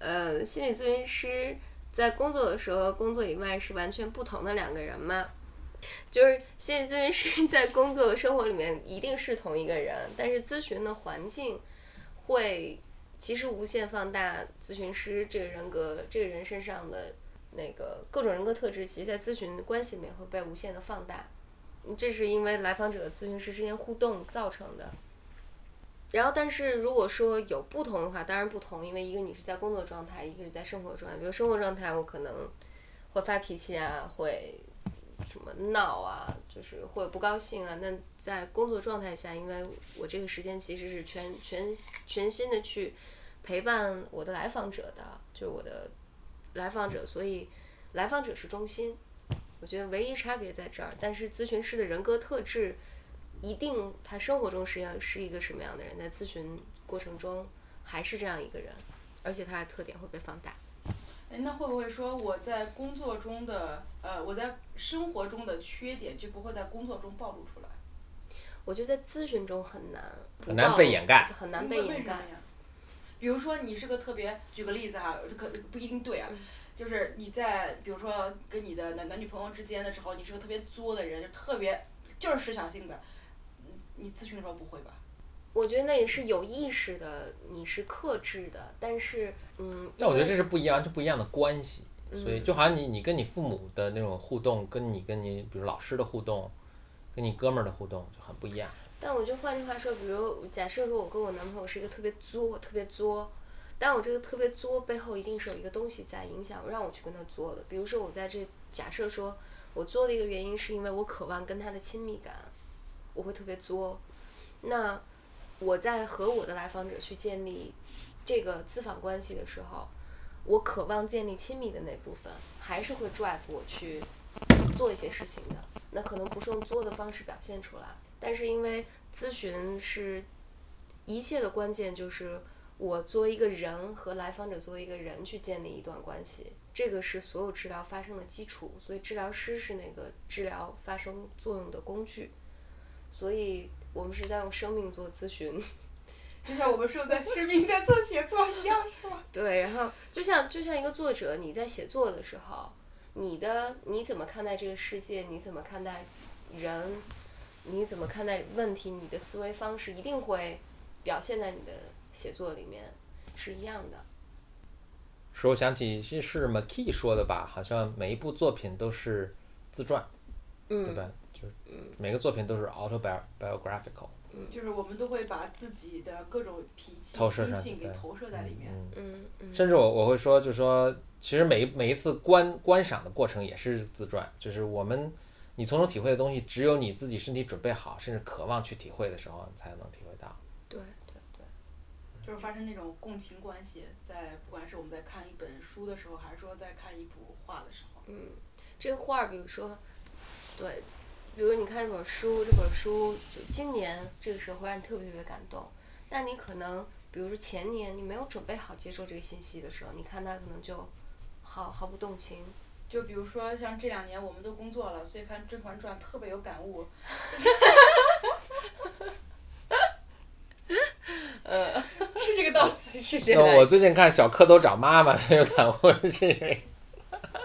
呃，心理咨询师在工作的时候和工作以外是完全不同的两个人嘛。就是心理咨询师 在工作生活里面一定是同一个人，但是咨询的环境会其实无限放大咨询师这个人格这个人身上的那个各种人格特质，其实，在咨询关系里面会被无限的放大。这是因为来访者和咨询师之间互动造成的。然后，但是如果说有不同的话，当然不同，因为一个你是在工作状态，一个是在生活状态。比如生活状态，我可能会发脾气啊，会什么闹啊，就是会不高兴啊。那在工作状态下，因为我这个时间其实是全全全心的去陪伴我的来访者的，就是我的来访者，所以来访者是中心。我觉得唯一差别在这儿，但是咨询师的人格特质。一定，他生活中是要是一个什么样的人，在咨询过程中还是这样一个人，而且他的特点会被放大。哎，那会不会说我在工作中的呃，我在生活中的缺点就不会在工作中暴露出来？我觉得在咨询中很难，很难被掩盖，很难被掩盖。比如说，你是个特别，举个例子哈，可不一定对啊，就是你在比如说跟你的男男女朋友之间的时候，你是个特别作的人，就特别就是使小性子。你咨询的时候不会吧？我觉得那也是有意识的，你是克制的，但是嗯。但我觉得这是不一样，就不一样的关系。所以就好像你你跟你父母的那种互动，跟你跟你比如老师的互动，跟你哥们儿的互动就很不一样。但我就换句话说，比如假设说我跟我男朋友是一个特别作、特别作，但我这个特别作背后一定是有一个东西在影响，让我去跟他作的。比如说我在这假设说我作的一个原因是因为我渴望跟他的亲密感。我会特别作，那我在和我的来访者去建立这个咨访关系的时候，我渴望建立亲密的那部分，还是会 drive 我去做一些事情的。那可能不是用作的方式表现出来，但是因为咨询是一切的关键，就是我作为一个人和来访者作为一个人去建立一段关系，这个是所有治疗发生的基础。所以治疗师是那个治疗发生作用的工具。所以我们是在用生命做咨询，就像我们说的生命在做写作一样，是吧？对，然后就像就像一个作者，你在写作的时候，你的你怎么看待这个世界？你怎么看待人？你怎么看待问题？你的思维方式一定会表现在你的写作里面，是一样的。使我想起是是 McKee 说的吧？好像每一部作品都是自传，对吧？每个作品都是 autobiographical，就是我们都会把自己的各种脾气、心性给投射在里面。嗯嗯。甚至我我会说，就是说，其实每每一次观观赏的过程也是自传，就是我们你从中体会的东西，只有你自己身体准备好，甚至渴望去体会的时候，你才能体会到。对对对。就是发生那种共情关系，在不管是我们在看一本书的时候，还是说在看一幅画的时候。嗯，这个画，比如说，对。比如你看一本书，这本书就今年这个时候会让你特别特别感动，但你可能比如说前年你没有准备好接受这个信息的时候，你看它可能就毫毫不动情。就比如说像这两年我们都工作了，所以看《甄嬛传》特别有感悟。呃，是这个道理，是这个。我最近看《小蝌蚪找妈妈》很有感悟，是因为